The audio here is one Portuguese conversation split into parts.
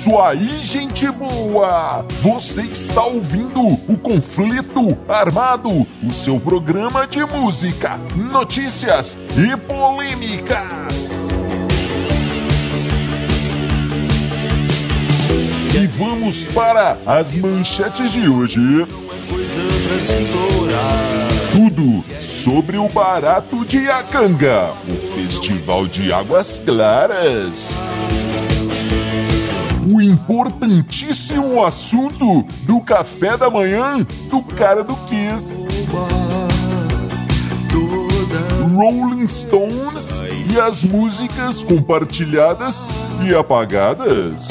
isso aí, gente boa! Você está ouvindo o Conflito Armado, o seu programa de música, notícias e polêmicas. E vamos para as manchetes de hoje. Tudo sobre o barato de Acanga, o Festival de Águas Claras. Importantíssimo assunto do café da manhã do cara do Kiss. Rolling Stones e as músicas compartilhadas e apagadas.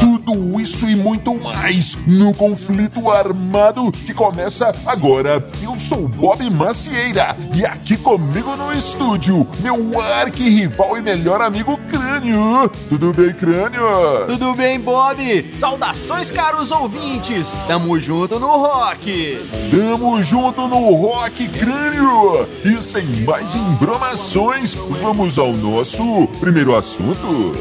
Tudo isso e muito mais no conflito armado que começa agora. Eu sou Bob Macieira e aqui comigo no estúdio, meu arqui-rival e melhor amigo Crânio. Tudo bem, Crânio? Tudo bem, Bob? Saudações, caros ouvintes! Tamo junto no rock! Tamo junto no Rock Crânio! E sem mais embromações, vamos ao nosso primeiro assunto.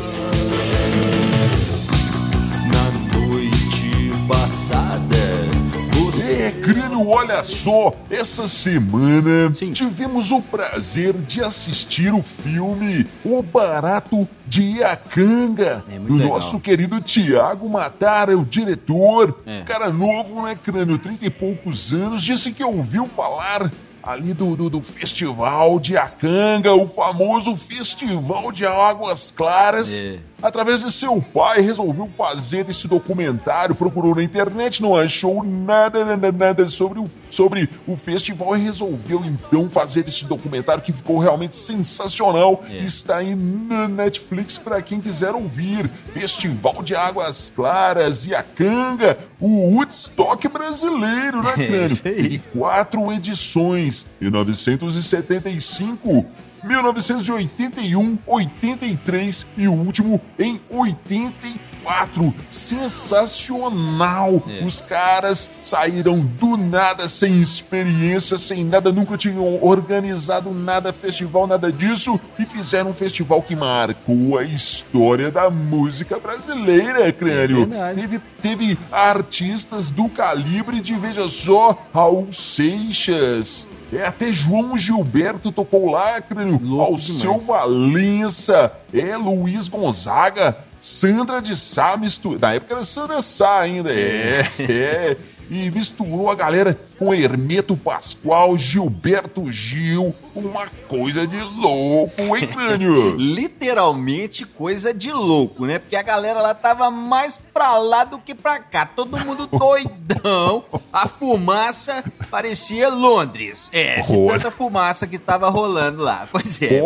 Crânio, olha só, essa semana Sim. tivemos o prazer de assistir o filme O Barato de Iacanga, É, do legal. nosso querido Tiago Matara, o diretor. É. Cara novo, né, Crânio? Trinta e poucos anos, disse que ouviu falar ali do, do, do Festival de Iacanga, o famoso Festival de Águas Claras. É. Através de seu pai, resolveu fazer esse documentário, procurou na internet, não achou nada, nada, nada sobre o, sobre o festival e resolveu então fazer esse documentário que ficou realmente sensacional. É. Está aí na Netflix para quem quiser ouvir. Festival de Águas Claras e a Canga, o Woodstock brasileiro, né, É Crânio? aí. Teve quatro edições, em 1975. 1981, 83 e o último em 84. Sensacional! É. Os caras saíram do nada, sem experiência, sem nada, nunca tinham organizado nada, festival, nada disso, e fizeram um festival que marcou a história da música brasileira, crânio. É teve, teve artistas do calibre de, veja só, Raul Seixas. É, até João Gilberto tocou lá, crânio. Louco Alceu demais. Valença. É, Luiz Gonzaga. Sandra de Sá misturou. Na época era Sandra Sá ainda. É, é. E misturou a galera com Hermeto Pascoal, Gilberto Gil. Uma coisa de louco, hein, crânio? literalmente coisa de louco, né? Porque a galera lá tava mais pra lá do que pra cá. Todo mundo doidão. A fumaça parecia Londres. É, de Olha. tanta fumaça que tava rolando lá. Pois é.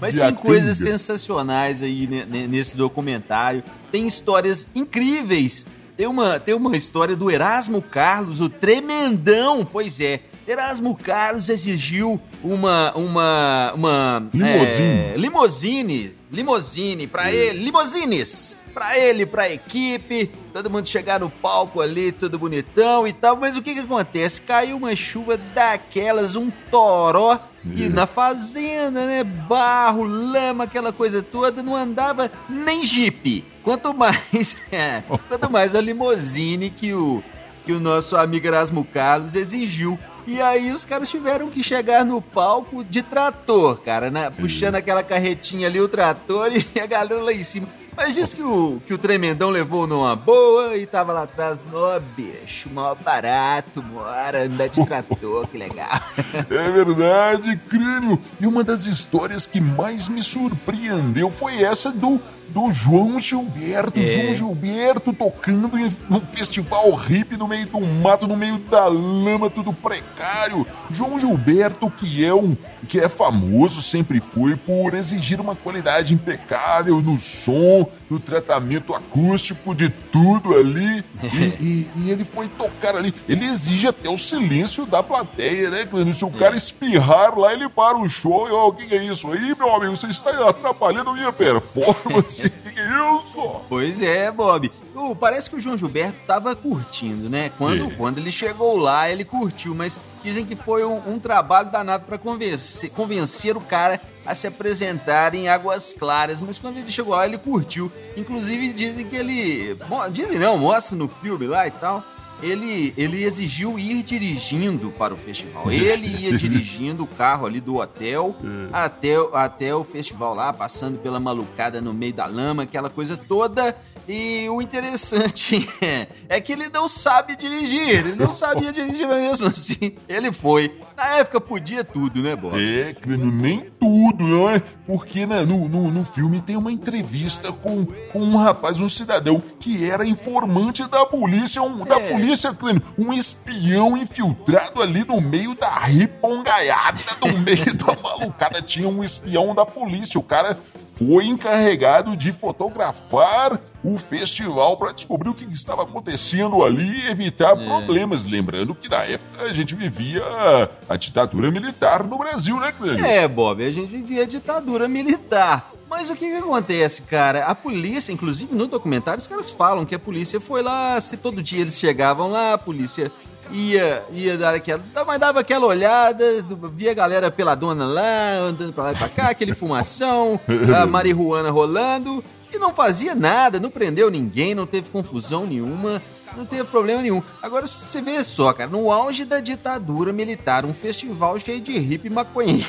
Mas tem coisas sensacionais aí ne- ne- nesse documentário. Tem histórias incríveis. Tem uma, tem uma história do Erasmo Carlos, o tremendão. Pois é. Erasmo Carlos exigiu uma. uma. uma. Limousine. é, limousine. Limousine pra ele. Limousines! Pra ele, pra equipe. Todo mundo chegar no palco ali, tudo bonitão e tal. Mas o que que acontece? Caiu uma chuva daquelas, um toró. E É. na fazenda, né? Barro, lama, aquela coisa toda, não andava nem jipe. Quanto mais, é, quanto mais a limousine que o, que o nosso amigo Erasmo Carlos exigiu. E aí os caras tiveram que chegar no palco de trator, cara, né? Puxando aquela carretinha ali, o trator e a galera lá em cima. Mas diz que o, que o tremendão levou numa boa e tava lá atrás, nó, bicho, mó barato, bora andar de trator, que legal. É verdade, crânio. E uma das histórias que mais me surpreendeu foi essa do, do João Gilberto. É. João Gilberto tocando em- no festival hippie no meio do mato, no meio da lama, tudo precário. João Gilberto, que é um que é famoso, sempre foi, por exigir uma qualidade impecável no som, no tratamento acústico, de tudo ali. E, e- e ele foi tocar ali. Ele exige até o silêncio da plateia, né? Se o cara espirrar lá, ele para o show e, ó, o que, é isso aí, meu amigo? Você está atrapalhando a minha performance. O que é isso? Pois é, Bob. O, parece que o João Gilberto tava curtindo, né? Quando, quando ele chegou lá, ele curtiu, mas dizem que foi um, um trabalho danado para convencer, convencer o cara a se apresentar em Águas Claras, mas quando ele chegou lá, ele curtiu. Inclusive, dizem que ele. Bom, dizem não, mostra no filme lá e tal ele, ele exigiu ir dirigindo para o festival. Ele ia dirigindo o carro ali do hotel é. até, até o festival lá, passando pela malucada no meio da lama, aquela coisa toda. E o interessante é, é que ele não sabe dirigir, ele não sabia dirigir mesmo assim. Ele foi. Na época podia tudo, né, Bob? É, nem tudo, não é? Porque né, no, no, no filme tem uma entrevista com, com um rapaz, um cidadão, que era informante da polícia, um, é. da polícia, um espião infiltrado ali no meio da ripongaiada, no meio da malucada. Tinha um espião da polícia. O cara foi encarregado de fotografar o festival para descobrir o que estava acontecendo ali e evitar é. problemas. Lembrando que na época a gente vivia a ditadura militar no Brasil, né, Clênio? É, Bob, a gente vivia a ditadura militar. Mas o que, que acontece, cara? A polícia, inclusive no documentário, os caras falam que a polícia foi lá, se todo dia eles chegavam lá, a polícia ia, ia dar aquela. Mas dava aquela olhada, via a galera peladona lá, andando pra lá e pra cá, aquele fumação, a marihuana rolando que não fazia nada, não prendeu ninguém, não teve confusão nenhuma, não teve problema nenhum. Agora você vê só, cara, no auge da ditadura militar, um festival cheio de hippie maconheiro.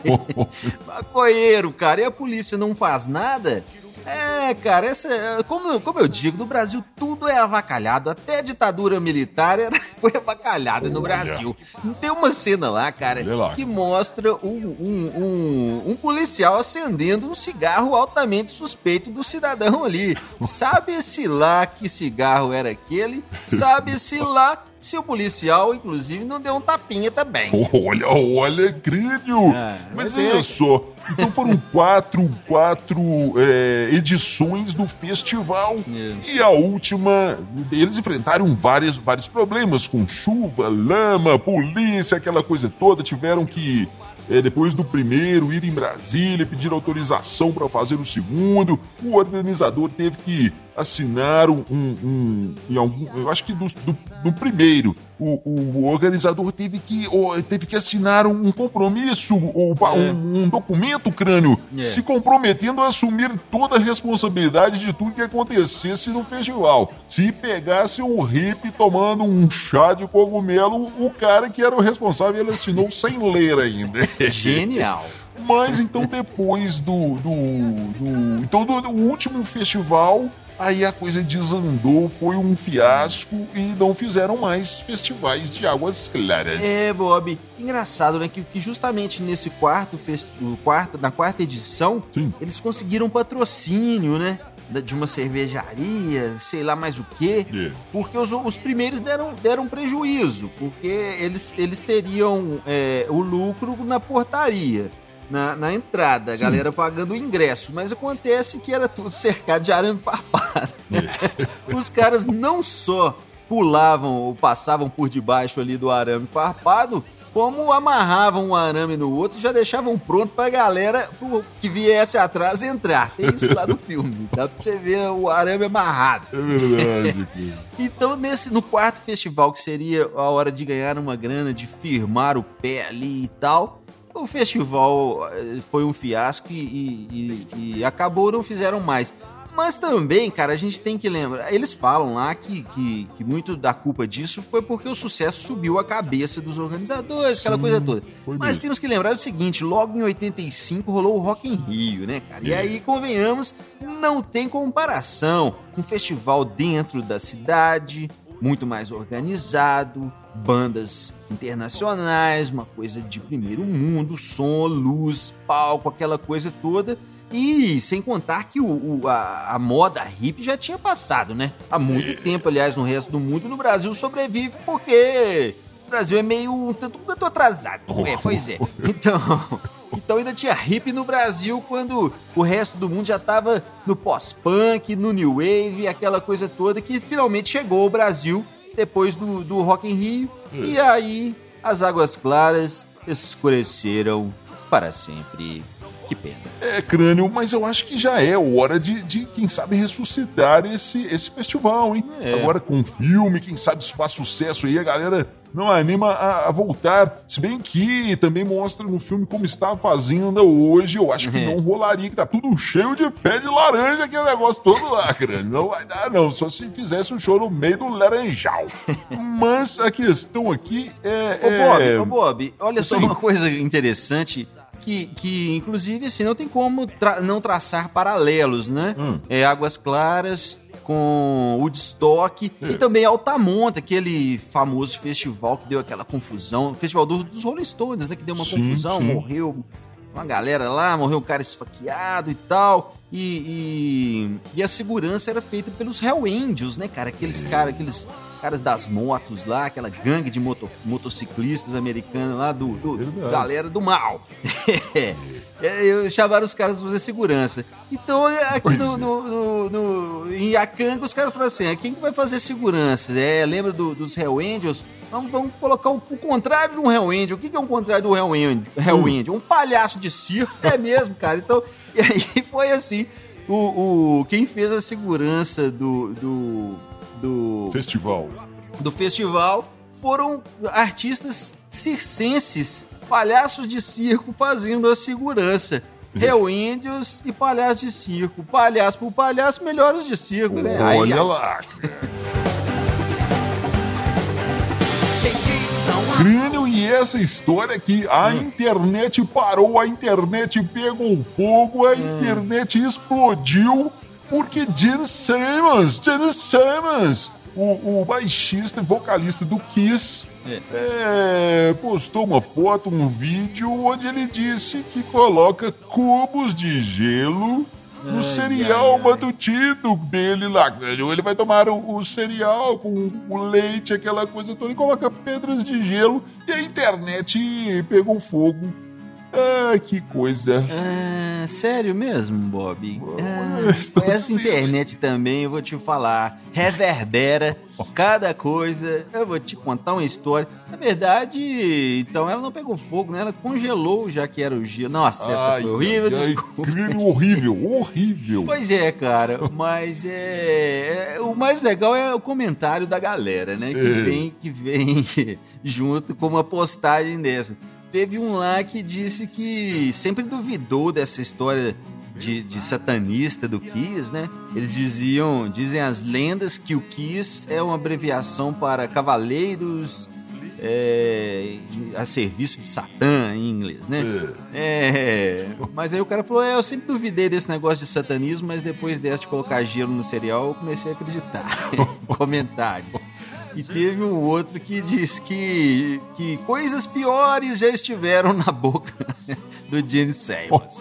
maconheiro, cara, e a polícia não faz nada? É, cara, essa, como, como eu digo, no Brasil tudo é avacalhado, até a ditadura militar era, foi avacalhada no Brasil. Tem uma cena lá, cara, que mostra um, um, um, um, policial acendendo um cigarro altamente suspeito do cidadão ali. Sabe-se lá que cigarro era aquele, sabe-se lá se o policial, inclusive, não deu um tapinha também. Olha, olha, crânio! Ah, mas, mas olha é... só, então foram quatro, quatro é, edições do festival. É. E a última, eles enfrentaram vários, vários problemas com chuva, lama, polícia, aquela coisa toda. Tiveram que é, depois do primeiro, ir em Brasília, pedir autorização para fazer o segundo. O organizador teve que assinar um. um, um algum, eu acho que do, do, do primeiro, o, o, organizador teve que, teve que assinar um compromisso, um, é. um documento crânio, é. se comprometendo a assumir toda a responsabilidade de tudo que acontecesse no festival. Se pegasse um hippie tomando um chá de cogumelo, o cara que era o responsável ele assinou sem ler ainda. Genial. Mas então depois do, do, do então do, do último festival Aí a coisa desandou, foi um fiasco e não fizeram mais festivais de águas claras. É, Bob. Engraçado, né? Que, que justamente nesse quarto, quarto, na quarta edição, Sim. eles conseguiram patrocínio, né? de uma cervejaria, sei lá mais o quê, yeah. porque os, os primeiros deram, deram prejuízo, porque eles, eles teriam é, o lucro na portaria na, na entrada, a galera pagando o ingresso. Mas acontece que era tudo cercado de arame farpado. Os caras não só pulavam ou passavam por debaixo ali do arame farpado, como amarravam um arame no outro e já deixavam pronto pra galera que viesse atrás entrar. Tem isso lá no filme. Dá pra você ver o arame amarrado. É verdade. então, nesse, no quarto festival, que seria a hora de ganhar uma grana, de firmar o pé ali e tal, o festival eh, foi um fiasco e, e, e, acabou, não fizeram mais. Mas também, cara, a gente tem que lembrar. Eles falam lá que, que, que muito da culpa disso foi porque o sucesso subiu a cabeça dos organizadores, aquela Sim, coisa toda. Mas mesmo. temos que lembrar o seguinte: logo em 85 rolou o Rock in Rio, né, cara? E aí, convenhamos, não tem comparação. Um festival dentro da cidade, muito mais organizado, bandas internacionais, uma coisa de primeiro mundo, som, luz, palco, aquela coisa toda. E sem contar que o, o a, a, moda hip já tinha passado, né? Há muito tempo, aliás, no resto do mundo, no Brasil sobrevive porque Brasil é meio um tanto quanto atrasado. É, pois é. Então, então ainda tinha hip no Brasil quando o resto do mundo já tava no pós-punk, no new wave, aquela coisa toda que finalmente chegou ao Brasil depois do, do Rock in Rio. Hum. E aí as águas claras escureceram para sempre. Que pena. É, crânio, mas eu acho que já é hora de, de quem sabe, ressuscitar esse, esse festival, hein? É. Agora com um filme, quem sabe se faz sucesso aí, a galera não anima a, a voltar. Se bem que também mostra no filme como está a Fazenda hoje, eu acho que É. não rolaria, que tá tudo cheio de pé de laranja, aquele negócio todo lá, crânio. Não vai dar, não, só se fizesse um show no meio do laranjal. mas a questão aqui é... Ô, Bob, é... ô, Bob, olha só uma coisa interessante. Que, que, inclusive, assim, não tem como tra- não traçar paralelos, né? Hum. É Águas Claras com Woodstock É. e também Altamonte, aquele famoso festival que deu aquela confusão. Festival do- dos Rolling Stones, né? Que deu uma Sim, confusão, sim. morreu uma galera lá, morreu um cara esfaqueado e tal. E, e, e a segurança era feita pelos Hell Angels, né, cara? Aqueles caras, aqueles caras das motos lá, aquela gangue de moto- motociclistas americanos lá, do, do- galera do mal. É, eu chamaram os caras pra fazer segurança. Então, aqui Pois no, é. no, no- no- em Acanga, os caras falaram assim: "Ah, quem que vai fazer segurança? É, lembra do- dos Hell Angels? Vamos, vamos colocar o, o contrário de um Hell Angel. O que, que é o contrário do Hell Angel? Hell Hum. Angel? Um palhaço de circo. É mesmo, cara. Então, e aí foi assim. O, o, quem fez a segurança do, do, do, Festival. do festival foram artistas circenses, palhaços de circo fazendo a segurança. Hell Índios e palhaços de circo. Palhaço por palhaço, melhores de circo, né? Aí- Olha lá. Crânio e essa história que a Hum. internet parou, a internet pegou fogo, Hum. a internet explodiu porque Gene Simmons, Gene Simmons, o, o baixista e vocalista do Kiss, É. é, postou uma foto, um vídeo onde ele disse que coloca cubos de gelo no Ai, cereal ai, matutido dele lá. Ele vai tomar o, o cereal com o leite, aquela coisa toda, e coloca pedras de gelo e a internet pegou fogo. Ah, que coisa. Ah, sério mesmo, Bob? Ah, essa internet também, eu vou te falar, reverbera cada coisa. Eu vou te contar uma história. Na verdade, então ela não pegou fogo, né? Ela congelou já que era o gelo. Nossa, essa Ai, foi horrível. ai, crânio horrível, horrível. Pois é, cara, mas é, é- o mais legal é o comentário da galera, né? Que É. vem, que vem junto com uma postagem dessa. Teve um lá que disse que sempre duvidou dessa história de, de satanista do Kiss, né? Eles diziam, dizem as lendas que o Kiss é uma abreviação para cavaleiros é, a serviço de Satã em inglês, né? É, mas aí o cara falou: é, eu sempre duvidei desse negócio de satanismo, mas depois dessa de colocar gelo no cereal, eu comecei a acreditar. Comentário. E teve um outro que diz que, que coisas piores já estiveram na boca do Gene Simmons.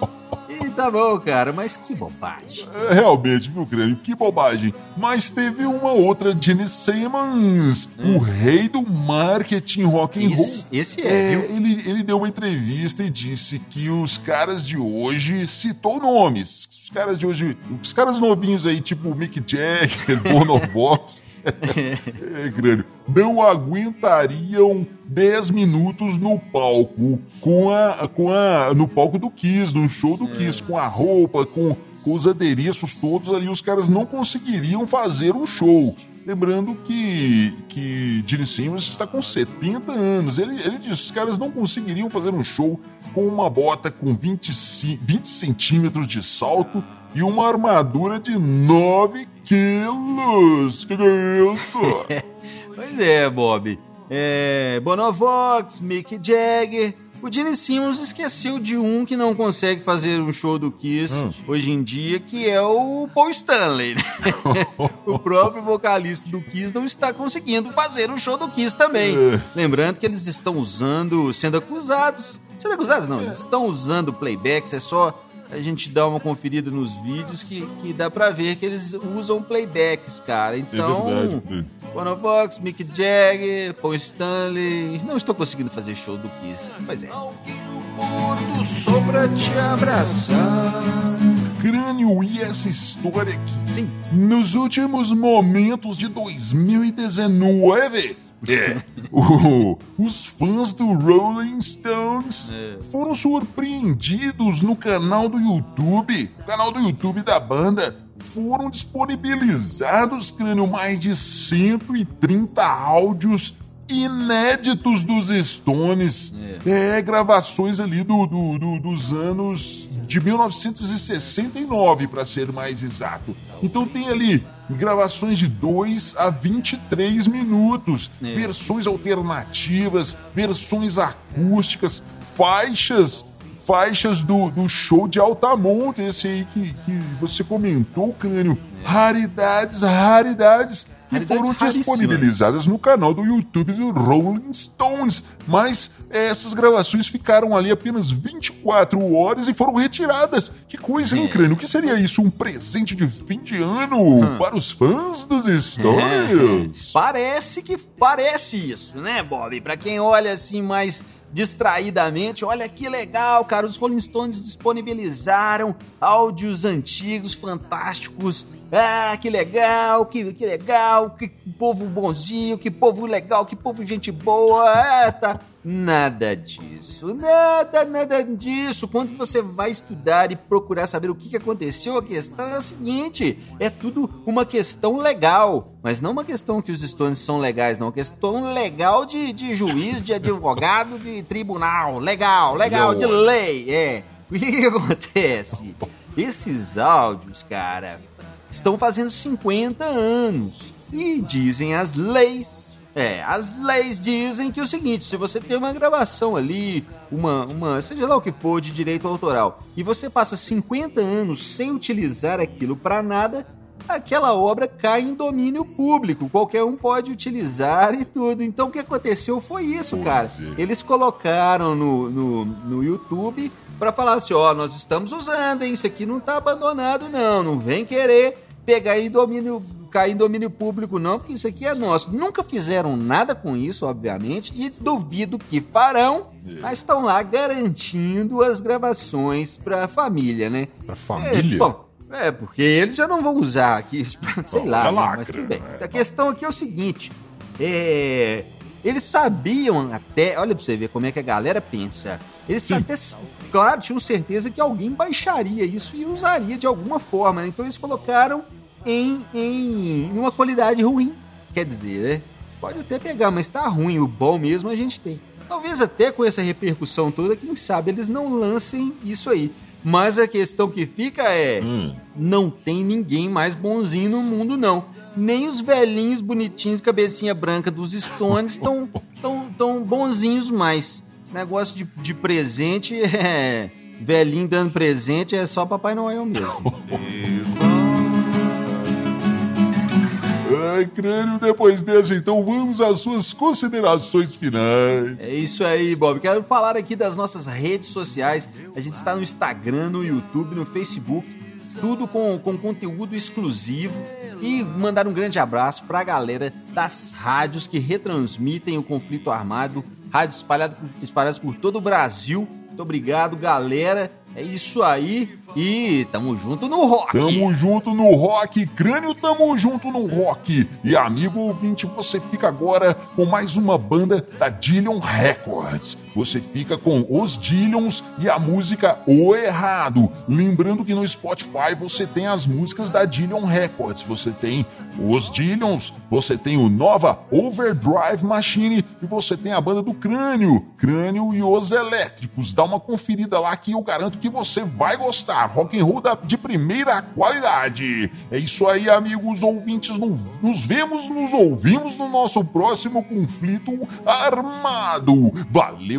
Tá bom, cara, mas que bobagem. É, Realmente, viu, Crânio? Que bobagem. Mas teve uma outra Gene Simmons, o rei do marketing rock and roll. Esse, esse é, É, ele, ele deu uma entrevista e disse que os caras de hoje citou nomes. Os caras de hoje, os caras novinhos aí, tipo Mick Jagger, Bonovox, é, crânio, não aguentariam 10 minutos no palco com a, com a no palco do Kiss, no show do Kiss, com a roupa, com, com os adereços todos ali, os caras não conseguiriam fazer um show. Lembrando que, que Gene Simmons está com 70 anos. Ele, ele disse os caras não conseguiriam fazer um show com uma bota com 20, ci- 20 centímetros de salto e uma armadura de 9 quilos. Que que é isso? Pois é, Bob. É, Bonovox, Mick Jagger. O Gene Simmons esqueceu de um que não consegue fazer um show do Kiss Hum. hoje em dia, que é o Paul Stanley. né? o próprio vocalista do Kiss não está conseguindo fazer um show do Kiss também. É. Lembrando que eles estão usando, sendo acusados. Sendo acusados, não, eles estão usando playbacks, é só a gente dar uma conferida nos vídeos que, que dá pra ver que eles usam playbacks, cara. Então, É verdade. Bonovox, Mick Jagger, Paul Stanley. Não estou conseguindo fazer show do Kiss. Pois é. Só pra te abraçar. Crânio, e essa história aqui? Sim. Nos últimos momentos de 2019, É, o, os fãs do Rolling Stones é. foram surpreendidos no canal do YouTube, canal do YouTube da banda. Foram disponibilizados, crânio, mais de 130 áudios inéditos dos Stones. É, é gravações ali do, do, do, dos anos de 1969, para ser mais exato. Então tem ali gravações de 2 a 23 minutos, é. versões alternativas, versões acústicas, faixas faixas do, do show de Altamonte, esse aí que, que você comentou, Crânio. É. Raridades, raridades que foram disponibilizadas no canal do YouTube do Rolling Stones. Mas essas gravações ficaram ali apenas 24 horas e foram retiradas. Que coisa, hein, é. Crânio? O que seria isso? Um presente de fim de ano hum. para os fãs dos Stones? Parece que parece isso, né, Bob? Para quem olha assim mais distraidamente. Olha que legal, cara. Os Rolling Stones disponibilizaram áudios antigos, fantásticos. Ah, que legal, que, que legal, que povo bonzinho, que povo legal, que povo gente boa. Ah, tá. Nada disso, nada, nada disso. Quando você vai estudar e procurar saber o que aconteceu, a questão é a seguinte: é tudo uma questão legal, mas não uma questão que os Stones são legais, não. Uma questão legal de, de juiz, de advogado, de tribunal. Legal, legal, de lei. É. O que, que acontece? Esses áudios, cara, estão fazendo 50 anos e dizem as leis é, as leis dizem que é o seguinte: se você tem uma gravação ali, uma, uma, seja lá o que for de direito autoral, e você passa 50 anos sem utilizar aquilo para nada, aquela obra cai em domínio público. Qualquer um pode utilizar e tudo. Então o que aconteceu foi isso, cara. Eles colocaram no, no, no YouTube para falar assim: ó, nós estamos usando, hein? Isso aqui não tá abandonado, não. Não vem querer pegar em domínio cair em domínio público, não, porque isso aqui é nosso. Nunca fizeram nada com isso, obviamente, e duvido que farão, mas estão lá garantindo as gravações para a família, né? Para família? É, bom, é, porque eles já não vão usar aqui, sei lá, é lacra, mas tudo bem. Né? A questão aqui é o seguinte: é, eles sabiam até, olha pra você ver como é que a galera pensa. Eles Sim. até, claro, tinham certeza que alguém baixaria isso e usaria de alguma forma, né? Então eles colocaram em, em uma qualidade ruim. Quer dizer, né? Pode até pegar, mas tá ruim. O bom mesmo a gente tem. Talvez até com essa repercussão toda, quem sabe eles não lancem isso aí. Mas a questão que fica é: hum. não tem ninguém mais bonzinho no mundo, não. Nem os velhinhos bonitinhos, cabecinha branca dos Stones, estão tão, tão bonzinhos mais. Esse negócio de, de presente é. Velhinho dando presente é só Papai Noel mesmo. Ai, crânio, depois dessa, então vamos às suas considerações finais. É isso aí, Bob. Quero falar aqui das nossas redes sociais. A gente está no Instagram, no YouTube, no Facebook, tudo com, com conteúdo exclusivo. E mandar um grande abraço para a galera das rádios que retransmitem o conflito armado, rádios espalhadas espalhadas por todo o Brasil. Muito obrigado, galera. É isso aí. E tamo junto no rock. Tamo junto no rock, crânio, tamo junto no rock. E amigo ouvinte, você fica agora com mais uma banda da Dillion Records. Você fica com os Dillions e a música O Errado. Lembrando que no Spotify você tem as músicas da Dillion Records. Você tem os Dillions, você tem o Nova Overdrive Machine e você tem a banda do Crânio, Crânio e os Elétricos. Dá uma conferida lá que eu garanto que você vai gostar rock and roll de primeira qualidade. É isso aí, amigos ouvintes. Nos vemos, nos ouvimos no nosso próximo conflito armado. Valeu,